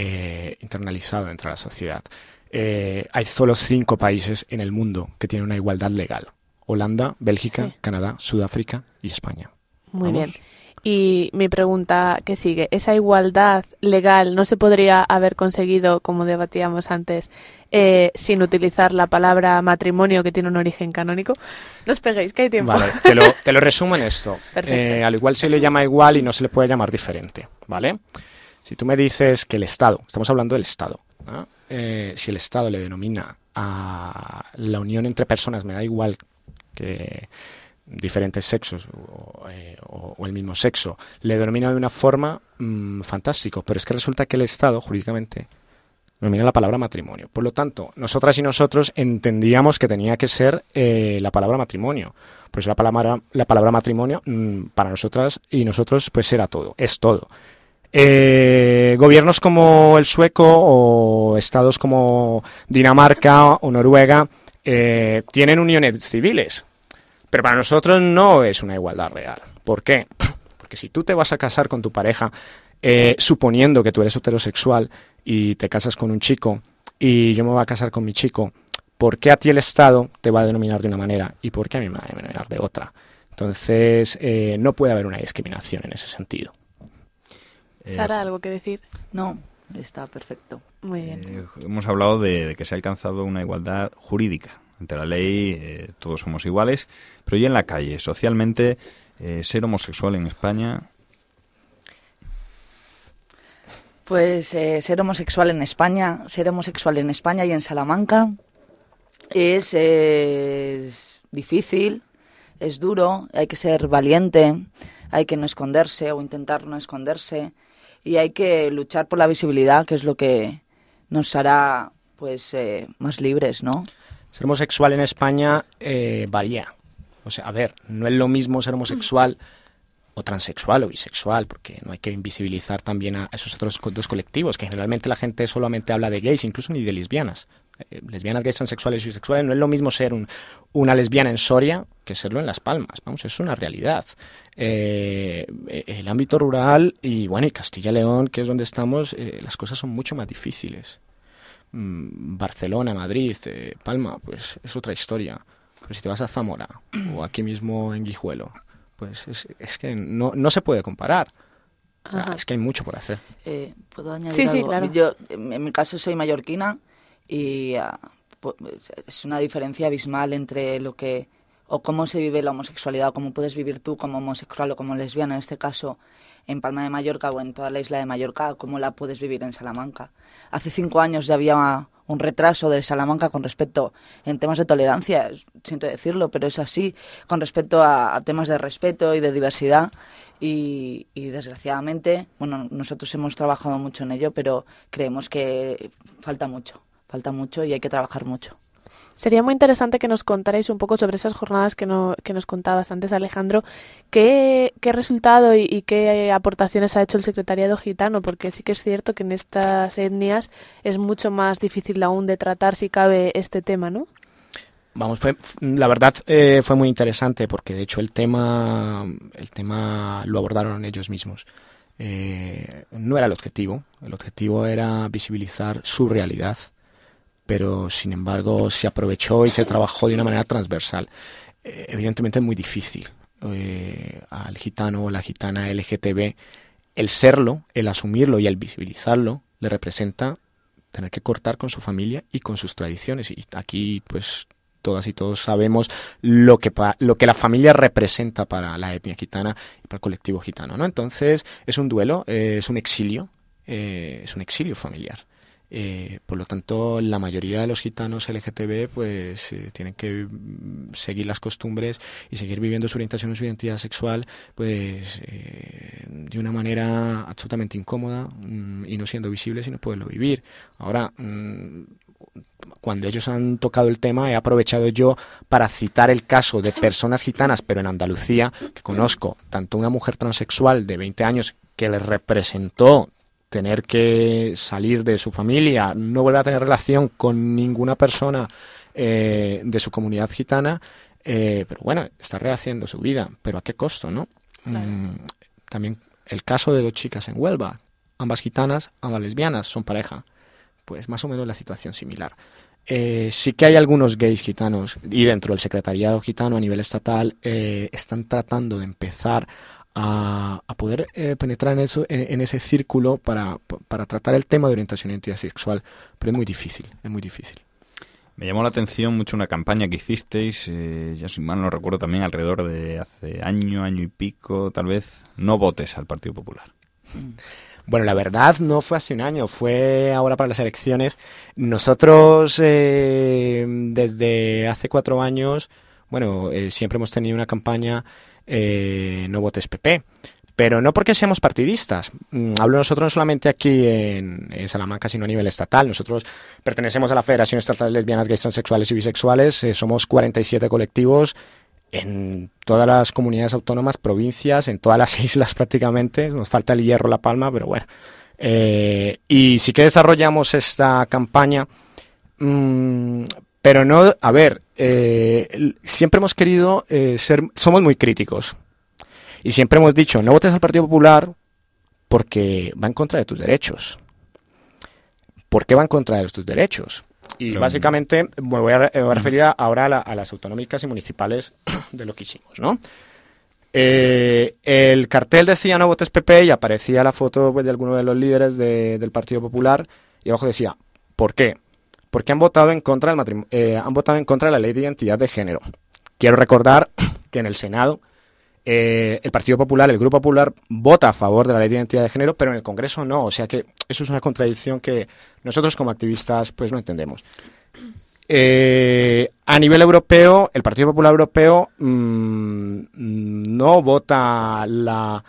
eh, internalizado dentro de la sociedad. Eh, hay solo cinco países en el mundo que tienen una igualdad legal. Holanda, Bélgica, Canadá, Sudáfrica y España. Muy bien. Y mi pregunta que sigue, ¿esa igualdad legal no se podría haber conseguido, como debatíamos antes, eh, sin utilizar la palabra matrimonio que tiene un origen canónico? No os peguéis, que hay tiempo. Vale, te lo, te lo resumo en esto. [LAUGHS] Eh, al igual se le llama igual y no se le puede llamar diferente, ¿vale? Si tú me dices que el Estado, estamos hablando del Estado, eh, si el Estado le denomina a la unión entre personas, me da igual que diferentes sexos o, eh, el mismo sexo, le denomina de una forma mm, fantástico, pero es que resulta que el Estado jurídicamente denomina la palabra matrimonio. Por lo tanto, nosotras y nosotros entendíamos que tenía que ser eh, la palabra matrimonio. Pues la palabra, la palabra matrimonio mm, para nosotras y nosotros pues era todo, es todo. Eh, gobiernos como el sueco o estados como Dinamarca o Noruega eh, tienen uniones civiles, pero para nosotros no es una igualdad real. ¿Por qué? [CLEARS THROAT] Porque si tú te vas a casar con tu pareja, eh, suponiendo que tú eres heterosexual y te casas con un chico y yo me voy a casar con mi chico, ¿por qué a ti el Estado te va a denominar de una manera y por qué a mí me va a denominar de otra? Entonces, eh, no puede haber una discriminación en ese sentido. Sara, ¿algo que decir? No, está perfecto. Muy bien. Eh, hemos hablado de, de que se ha alcanzado una igualdad jurídica. Ante la ley eh, todos somos iguales, pero y en la calle, socialmente, eh, ser homosexual en España, Pues eh, ser homosexual en España, ser homosexual en España y en Salamanca es, eh, es difícil, es duro, hay que ser valiente, hay que no esconderse o intentar no esconderse y hay que luchar por la visibilidad, que es lo que nos hará pues eh, más libres, ¿no? Ser homosexual en España eh, varía. O sea, a ver, no es lo mismo ser homosexual o transexual o bisexual, porque no hay que invisibilizar también a esos otros dos colectivos, que generalmente la gente solamente habla de gays, incluso ni de lesbianas. Eh, lesbianas, gays, transexuales y bisexuales, no es lo mismo ser un- una lesbiana en Soria que serlo en Las Palmas. Vamos, es una realidad. Eh, eh, el ámbito rural y, bueno, y Castilla y León, que es donde estamos, eh, las cosas son mucho más difíciles. Mm, Barcelona, Madrid, eh, Palma, pues es otra historia. Pero si te vas a Zamora o aquí mismo en Guijuelo, pues es, es que no, no se puede comparar. Es que hay mucho por hacer. Eh, ¿Puedo añadir Sí, sí, claro. Yo, en en mi caso, soy mallorquina y pu- es- una diferencia abismal entre lo que o cómo se vive la homosexualidad, o cómo puedes vivir tú como homosexual o como lesbiana, en este caso en Palma de Mallorca o en toda la isla de Mallorca, cómo la puedes vivir en Salamanca. Hace cinco años ya había un retraso de Salamanca con respecto en temas de tolerancia, siento decirlo, pero es así, con respecto a, temas de respeto y de diversidad. Y desgraciadamente, bueno, nosotros hemos trabajado mucho en ello, pero creemos que falta mucho, falta mucho y hay que trabajar mucho. Sería muy interesante que nos contarais un poco sobre esas jornadas que, no- que nos contabas antes, Alejandro. ¿Qué, qué resultado y, y qué aportaciones ha hecho el secretariado gitano? Porque sí que es cierto que en estas etnias es mucho más difícil aún de tratar si cabe este tema, ¿no? Vamos, fue, la verdad eh, fue muy interesante porque de hecho el tema, el tema lo abordaron ellos mismos. Eh, no era el objetivo, el objetivo era visibilizar su realidad, pero sin embargo se aprovechó y se trabajó de una manera transversal. Eh, evidentemente es muy difícil eh, al gitano o la gitana LGTB el serlo, el asumirlo y el visibilizarlo le representa tener que cortar con su familia y con sus tradiciones. Y aquí, pues, todas y todos sabemos lo que, lo que la familia representa para la etnia gitana y para el colectivo gitano, ¿no? Entonces, es un duelo, eh, es un exilio, es un exilio familiar. Eh, por lo tanto, la mayoría de los gitanos LGTB pues eh, tienen que mm, seguir las costumbres y seguir viviendo su orientación y su identidad sexual pues eh, de una manera absolutamente incómoda mm, y no siendo visibles y no poderlo vivir. Ahora, mm, cuando ellos han tocado el tema, he aprovechado yo para citar el caso de personas gitanas, pero en Andalucía, que conozco tanto una mujer transexual de 20 años que les representó tener que salir de su familia, no volver a tener relación con ninguna persona eh, de su comunidad gitana, eh, pero bueno, está rehaciendo su vida, pero ¿a qué costo, no? Claro. Mm, también el caso de dos chicas en Huelva, ambas gitanas, ambas lesbianas, son pareja, pues más o menos la situación similar. Eh, sí que hay algunos gays gitanos y dentro del secretariado gitano a nivel estatal eh, están tratando de empezar a, a poder eh, penetrar en, eso, en, en ese círculo para, para tratar el tema de orientación y identidad sexual, pero es muy difícil, es muy difícil. Me llamó la atención mucho una campaña que hicisteis, eh, ya si mal no recuerdo también, alrededor de hace año, año y pico, tal vez, no votes al Partido Popular. Bueno, la verdad no fue hace un año, fue ahora para las elecciones. Nosotros eh, desde hace cuatro años, bueno, eh, siempre hemos tenido una campaña eh, no votes PP. Pero no porque seamos partidistas. Mm, Hablo nosotros no solamente aquí en, Salamanca, sino a nivel estatal. Nosotros pertenecemos a la Federación Estatal de Lesbianas, Gays, Transexuales y Bisexuales. Eh, somos 47 colectivos en todas las comunidades autónomas, provincias, en todas las [LAUGHS] islas prácticamente. Nos falta el hierro, la palma, pero bueno. Eh, y sí que desarrollamos esta campaña mm, Pero no, a ver, eh, siempre hemos querido eh, ser, somos muy críticos. Y siempre hemos dicho, no votes al Partido Popular porque va en contra de tus derechos. ¿Por qué va en contra de tus derechos? Y básicamente me voy a, referir ahora a, las autonómicas y municipales [COUGHS] de lo que hicimos, ¿no? Eh, el cartel decía no votes PP y aparecía la foto pues, de alguno de los líderes del Partido Popular y abajo decía, ¿por qué? Porque han votado en contra del eh, han votado en contra de la ley de identidad de género. Quiero recordar [CLEARS THROAT] que en el Senado eh, el Partido Popular, el Grupo Popular, vota a favor de la ley de identidad de género, pero en el Congreso no. O sea que eso es una contradicción que nosotros como activistas pues no entendemos. [CLEARS THROAT] Eh, a nivel europeo, el Partido Popular Europeo mm, no vota la,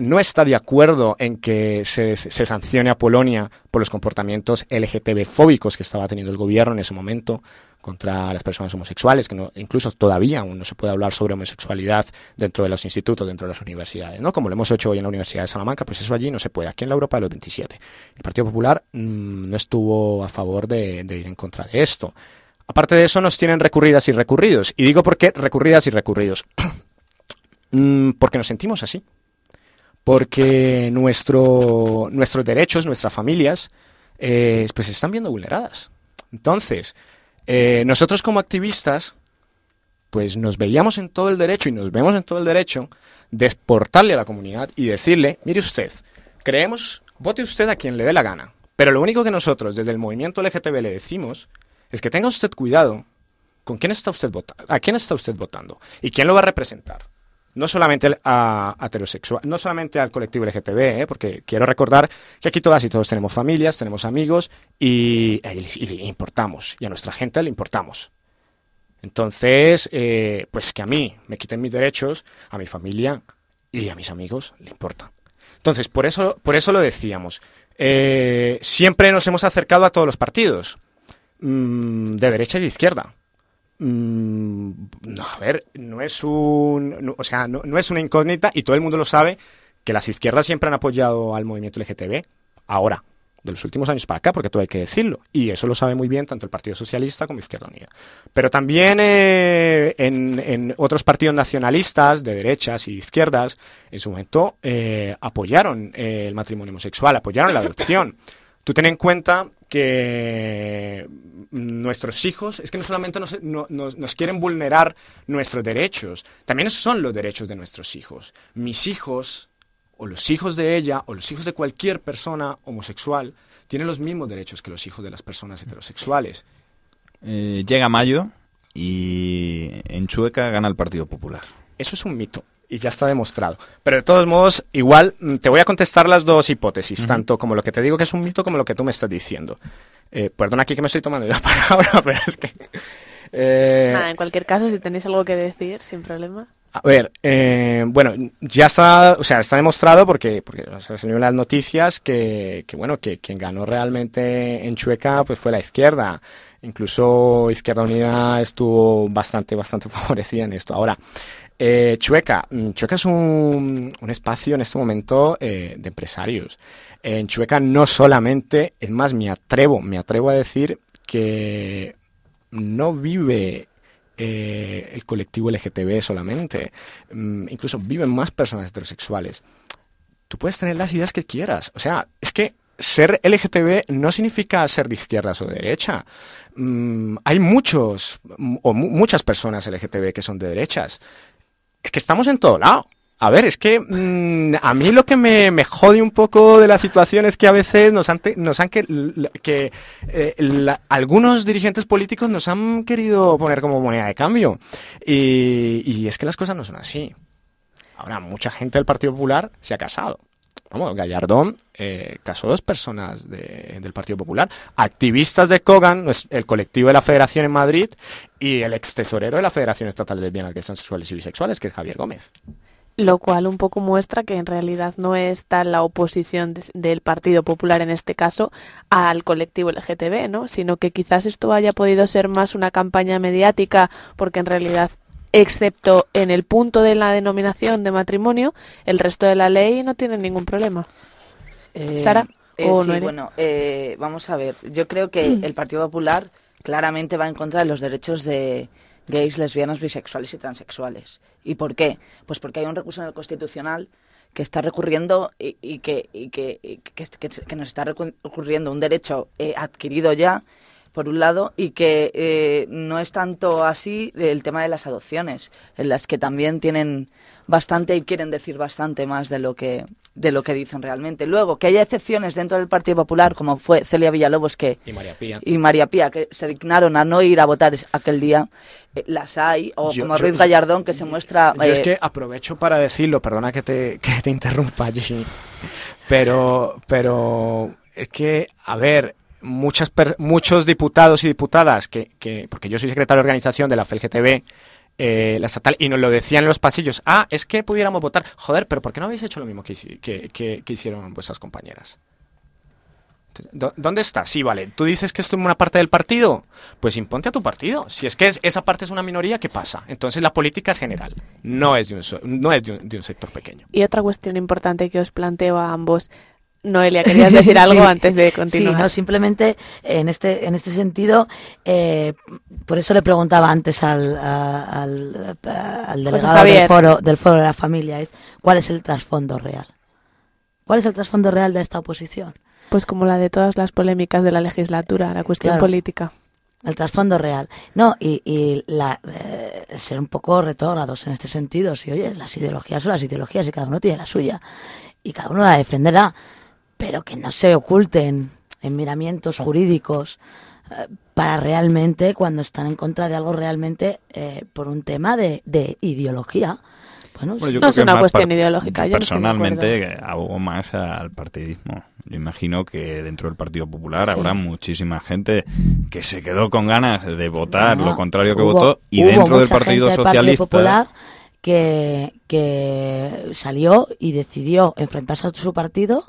no está de acuerdo en que se, sancione a Polonia por los comportamientos LGTB fóbicos que estaba teniendo el gobierno en ese momento contra las personas homosexuales, que no, incluso todavía aún no se puede hablar sobre homosexualidad dentro de los institutos, dentro de las universidades, ¿no? Como lo hemos hecho hoy en la Universidad de Salamanca, pues eso allí no se puede. Aquí en la Europa de los 27. El Partido Popular mm, no estuvo a favor de, de ir en contra de esto. Aparte de eso, nos tienen recurridas y recurridos. Y digo por qué recurridas y recurridos. [CLEARS THROAT] Mm, porque nos sentimos así porque nuestro, nuestros derechos, nuestras familias, eh, pues se están viendo vulneradas. Entonces, eh, nosotros como activistas, pues nos veíamos en todo el derecho y nos vemos en todo el derecho de exportarle a la comunidad y decirle, mire usted, creemos, vote usted a quien le dé la gana, pero lo único que nosotros desde el movimiento LGTB le decimos es que tenga usted cuidado con quién está usted votando, a quién está usted votando y quién lo va a representar no solamente a, heterosexual, no solamente al colectivo LGTB, ¿eh? porque quiero recordar que aquí todas y todos tenemos familias, tenemos amigos y, le importamos, y a nuestra gente le importamos. Entonces, eh, pues que a mí me quiten mis derechos, a mi familia y a mis amigos le importa. Entonces, por eso, por eso lo decíamos. Eh, siempre nos hemos acercado a todos los partidos, mm, de derecha y de izquierda no, a ver, no es un, o sea, no, es una incógnita y todo el mundo lo sabe que las izquierdas siempre han apoyado al movimiento LGTB. Ahora, de los últimos años para acá, porque todo hay que decirlo. Y eso lo sabe muy bien tanto el Partido Socialista como Izquierda Unida. Pero también eh, en, otros partidos nacionalistas, de derechas y izquierdas, en su momento eh, apoyaron eh, el matrimonio homosexual, apoyaron la adopción. [LAUGHS] Tú ten en cuenta que nuestros hijos, es que no solamente nos, quieren vulnerar nuestros derechos, también esos son los derechos de nuestros hijos. Mis hijos, o los hijos de ella, o los hijos de cualquier persona homosexual, tienen los mismos derechos que los hijos de las personas heterosexuales. Eh, llega mayo y en Chueca gana el Partido Popular. Eso es un mito y ya está demostrado. Pero de todos modos, igual mm, te voy a contestar las dos hipótesis, tanto como lo que te digo que es un mito como lo que tú me estás diciendo. Eh, perdona aquí que me estoy tomando la [LAUGHS] palabra, pero es que... Eh, Nada, en cualquier caso, si tenéis algo que decir, sin problema. A ver, eh, bueno, ya está, o sea, está demostrado porque, porque se han las noticias que, que, bueno, que quien ganó realmente en Chueca pues fue la izquierda. Incluso Izquierda Unida estuvo bastante, bastante [LAUGHS] favorecida en esto. Ahora, eh, Chueca. Mm, Chueca es un, un, espacio en este momento eh, de empresarios. En Chueca no solamente, es más, me atrevo, me atrevo a decir que no vive eh, el colectivo LGTB solamente, mm, incluso viven más personas heterosexuales. Tú puedes tener las ideas que quieras, o sea, es que ser LGTB no significa ser de izquierdas o de derecha. Mm, hay muchos o muchas personas LGTB que son de derechas. Es que estamos en todo lado. A ver, es que mm, a mí lo que me, jode un poco de la situación es que a veces nos han, que, eh, algunos dirigentes políticos nos han querido poner como moneda de cambio. Y, es que las cosas no son así. Ahora, mucha gente del Partido Popular se ha casado. Vamos, Gallardón eh, casó dos personas de, del Partido Popular, activistas de Kogan, el colectivo de la Federación en Madrid, y el ex tesorero de la Federación Estatal de Lesbianas, Gays, Sexuales y Bisexuales, que es Javier Gómez. Lo cual un poco muestra que en realidad no está la oposición del Partido Popular en este caso al colectivo LGTB, ¿no? Sino que quizás esto haya podido ser más una campaña mediática porque en realidad excepto en el punto de la denominación de matrimonio, el resto de la ley no tiene ningún problema. Eh, Sara, eh, sí, bueno, eh, vamos a ver. Yo creo que [CLEARS THROAT] el Partido Popular claramente va en contra de los derechos de gays, lesbianas, bisexuales y transexuales. ¿Y por qué? Pues porque hay un recurso en el Constitucional que está recurriendo y, que, que, que, nos está recurriendo un derecho adquirido ya por un lado, y que eh, no es tanto así el tema de las adopciones, en las que también tienen bastante y quieren decir bastante más de lo que de lo que dicen realmente. Luego, que haya excepciones dentro del Partido Popular, como fue Celia Villalobos que y María Pía, y María Pía que se dignaron a no ir a votar aquel día, eh, las hay, o como Ruiz Gallardón que se muestra... Yo es eh, que aprovecho para decirlo, perdona que te, [LAUGHS] que te interrumpa allí, pero, pero es que, a ver, muchas muchos diputados y diputadas que, que, porque yo soy secretario de organización de la FLGTB, eh, la estatal, y nos lo decían en los pasillos, ah, es que pudiéramos votar, joder, pero ¿por qué no habéis hecho lo mismo que, que, que, hicieron vuestras compañeras? ¿Dónde está? Sí, vale. ¿Tú dices que esto es una parte del partido? Pues imponte a tu partido. Si es que esa parte es una minoría, ¿qué pasa? Entonces la política es general, no es de un, no es de un sector pequeño. Y otra cuestión importante que os planteo a ambos, Noelia, querías decir [LAUGHS] algo antes de continuar. Sí, no, simplemente en este, en este sentido, eh, por eso le preguntaba antes al, al, delegado del foro, del foro de la familia, es, ¿cuál es el trasfondo real? ¿Cuál es el trasfondo real de esta oposición? Pues como la de todas las polémicas de la legislatura, la cuestión política. El trasfondo real. No, y, y la, eh, ser un poco retrógrados en este sentido. Si, oye, las ideologías son las ideologías y cada uno tiene la suya. Y cada uno la defenderá pero que no se oculten en miramientos jurídicos eh, para realmente, cuando están en contra de algo realmente eh, por un tema de, ideología. Bueno, no es una cuestión ideológica. personalmente abogo más al partidismo. Yo imagino que dentro del Partido Popular habrá muchísima gente que se quedó con ganas de votar lo contrario que votó y dentro del Partido Socialista. Popular que, que salió y decidió enfrentarse a su partido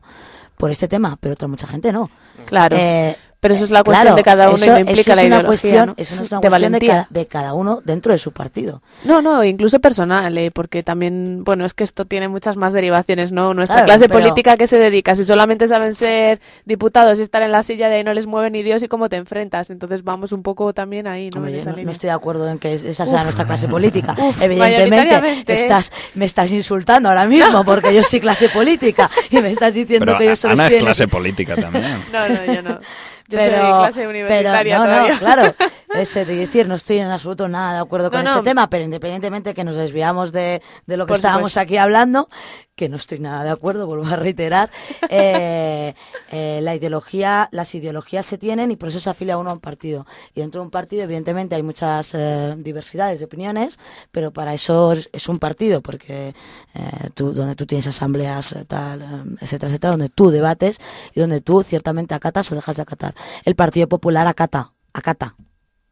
por este tema, pero otra mucha gente no. Claro. Eh, pero eso es la cuestión de cada uno y no implica la ideología, cuestión, Eso es una de cuestión de cada, uno dentro de su partido. No, no, incluso personal, ¿eh? porque también, bueno, es que esto tiene muchas más derivaciones, ¿no? Nuestra clase política que se dedica, si solamente saben ser diputados y estar en la silla de ahí no les mueve ni Dios y cómo te enfrentas. Entonces vamos un poco también ahí, ¿no? no, estoy de acuerdo en que esa sea nuestra clase política. [LAUGHS] Evidentemente, estás, me estás insultando ahora mismo porque yo soy clase política y me estás diciendo que yo soy Ana es clase política también. [LAUGHS] no, no, yo no. Yo pero, soy clase universitaria pero, no, No, claro, [LAUGHS] de decir, no estoy en absoluto nada de acuerdo con ese tema, pero independientemente que nos desviamos de, de lo que estábamos aquí hablando, que no estoy nada de acuerdo, vuelvo a reiterar, [LAUGHS] eh, eh, la ideología, las ideologías se tienen y por eso se afilia uno a un partido. Y dentro de un partido, evidentemente, hay muchas eh, diversidades de opiniones, pero para eso es, un partido, porque tú, donde tú tienes asambleas, tal, etcétera, etcétera, donde tú debates y donde tú ciertamente acatas o dejas de acatar. El Partido Popular acata, acata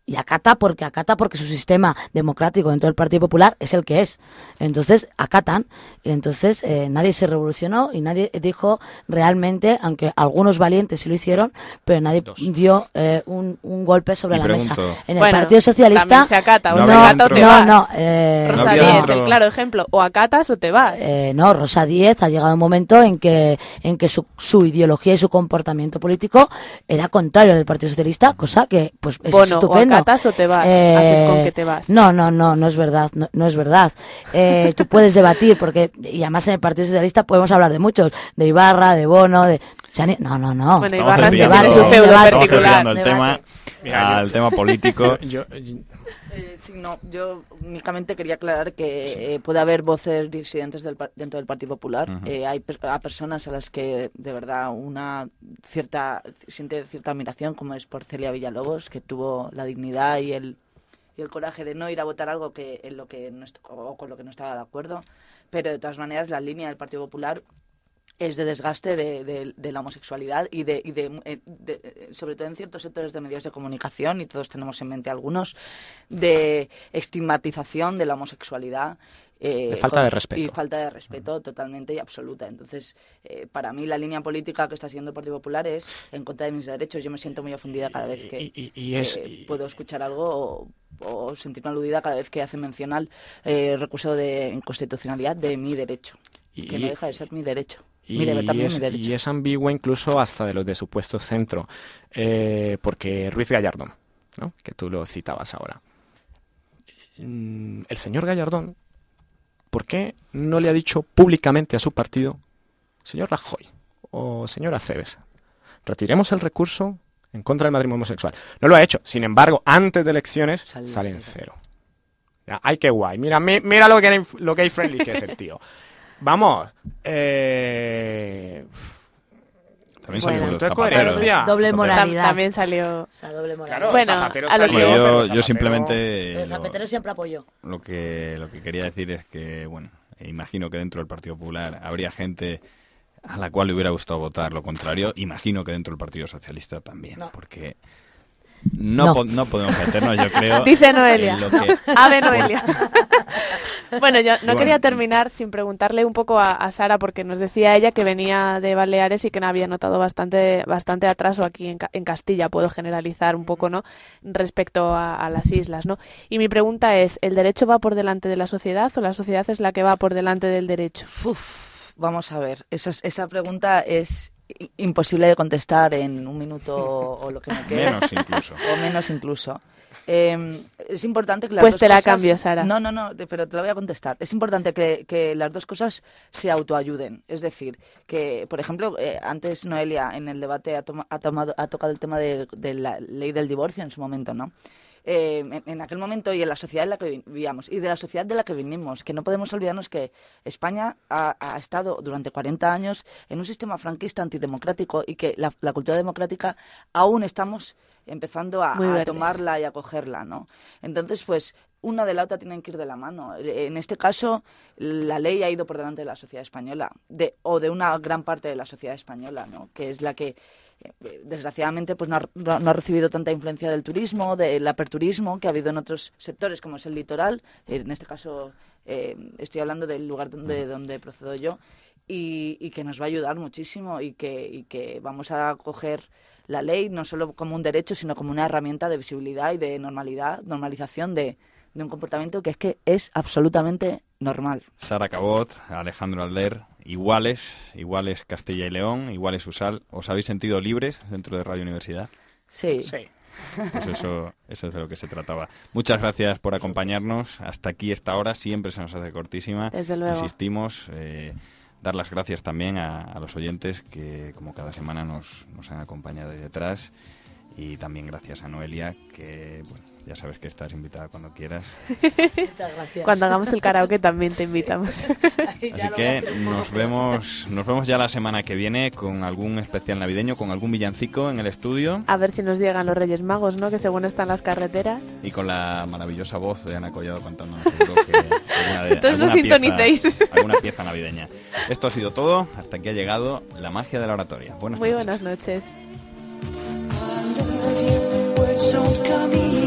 y acata porque acata porque su sistema democrático dentro del Partido Popular es el que es. Entonces acatan. Entonces eh, nadie se revolucionó y nadie dijo realmente, aunque algunos valientes sí lo hicieron, pero nadie dio eh, un, un, golpe sobre la mesa. En el Partido Socialista se acata, o no, se acata o te vas. No, eh, Rosa Díez, el claro ejemplo, o acatas o te vas. Eh, no, Rosa Díez ha llegado un momento en que en que su, su ideología y su comportamiento político era contrario al Partido Socialista, cosa que pues es estupendo o te vas? ¿Haces con que te vas? No, no, no, no es verdad, no, es verdad. Eh, tú puedes debatir, porque, y además en el Partido Socialista podemos hablar de muchos, de Ibarra, de Bono, de... No, no, no. Bueno, Ibarra es su feudo particular. el tema, al tema político. [LAUGHS] yo, eh, sí, no, yo únicamente quería aclarar que eh, puede haber voces disidentes del, dentro del Partido Popular. Eh, hay a personas a las que de verdad una cierta siente cierta admiración, como es por Celia Villalobos, que tuvo la dignidad y el, y el coraje de no ir a votar algo que en lo que no o con lo que no estaba de acuerdo. Pero de todas maneras, la línea del Partido Popular es de desgaste de, de, la homosexualidad y, de, y eh, de, sobre todo en ciertos sectores de medios de comunicación, y todos tenemos en mente algunos, de estigmatización de la homosexualidad. Eh, de falta de respeto. Y falta de respeto totalmente y absoluta. Entonces, eh, para mí la línea política que está siguiendo el Partido Popular es en contra de mis derechos. Yo me siento muy ofendida cada vez que puedo escuchar algo o, sentirme aludida cada vez que hace mención al recurso de inconstitucionalidad de mi derecho. que no deja de ser mi derecho. Y, es, y, es, ambigua incluso hasta de los de supuesto centro, eh, porque Ruiz Gallardón, ¿no? que tú lo citabas ahora. Mm, el señor Gallardón, ¿por qué no le ha dicho públicamente a su partido, señor Rajoy o señora Cebes, retiremos el recurso en contra del matrimonio homosexual? No lo ha hecho. Sin embargo, antes de elecciones sale en cero. Ya, ay, qué guay. Mira, mi- mira lo que lo gay friendly que es el tío. [LAUGHS] Vamos. Eh... También Bueno. salió de coherencia. Doble moralidad. también salió. O sea, doble Claro, moralidad. Bueno, Zapatero a lo salió, que- pero Yo, Zapatero- yo simplemente Pero lo, Zapatero siempre apoyó. lo que lo que quería decir es que bueno imagino que dentro del Partido Popular habría gente a la cual le hubiera gustado votar lo contrario imagino que dentro del Partido Socialista también No. porque no, No. po- no podemos meternos yo creo [LAUGHS] Dice Noelia. en lo que [LAUGHS] Ave Noelia. Bueno, yo no Bueno. quería terminar sin preguntarle un poco a, a Sara, porque nos decía ella que venía de Baleares y que no había notado bastante, bastante atraso aquí en, Ca- en Castilla, puedo generalizar un poco, ¿no? Respecto a, a las islas, ¿no? Y mi pregunta es, ¿el derecho va por delante de la sociedad o la sociedad es la que va por delante del derecho? Uf, vamos a ver, esa, es- esa pregunta es imposible de contestar en un minuto o lo que me quede. menos incluso [LAUGHS] o menos incluso. Eh, es importante que las Pues dos te la cosas- cambio, Sara. No, no, no, pero te la voy a contestar. Es importante que, que las dos cosas se autoayuden. Es decir, que, por ejemplo, eh, antes Noelia en el debate ha, toma- ha tomado, ha tocado el tema de, de la ley del divorcio en su momento, ¿no? Eh, en, en aquel momento y en la sociedad en la que vi- vivíamos y de la sociedad de la que vinimos, que no podemos olvidarnos que España ha, ha estado durante 40 años en un sistema franquista antidemocrático y que la, la cultura democrática aún estamos empezando a, tomarla y a cogerla, ¿no? Entonces, pues una de la otra tienen que ir de la mano. En este caso, la ley ha ido por delante de la sociedad española, de, o de una gran parte de la sociedad española, ¿no? Que es la que, desgraciadamente, pues no ha, no- no ha recibido tanta influencia del turismo, del aperturismo que ha habido en otros sectores, como es el litoral. En este caso, eh, estoy hablando del lugar donde, donde procedo yo. Y, y que nos va a ayudar muchísimo y que, y que vamos a coger la ley no solo como un derecho, sino como una herramienta de visibilidad y de normalidad, normalización de, de un comportamiento que es que es absolutamente normal. Sara Cabot, Alejandro Alder, iguales, iguales Castilla y León, iguales Usal. ¿Os habéis sentido libres dentro de Radio Universidad? Sí. Sí. Pues eso, eso es de lo que se trataba. Muchas gracias por acompañarnos. Hasta aquí esta hora siempre se nos hace cortísima. Desde luego. Insistimos. eh, dar las gracias también a, a los oyentes que como cada semana nos, nos han acompañado ahí detrás. Y también gracias a Noelia, que bueno, ya sabes que estás invitada cuando quieras. Muchas gracias. Cuando hagamos el karaoke también te invitamos. [LAUGHS] Así que nos vemos, nos vemos ya la semana que viene con algún especial navideño, con algún villancico en el estudio A ver si nos llegan los Reyes Magos, ¿no? Que según están las carreteras. y con la maravillosa voz de Ana Collado cantándonos que [LAUGHS] alguna, de, Entonces no alguna sintonicéis. Pieza, alguna pieza navideña. Esto ha sido todo, hasta aquí ha llegado la magia de la oratoria. Buenas Muy noches. buenas noches.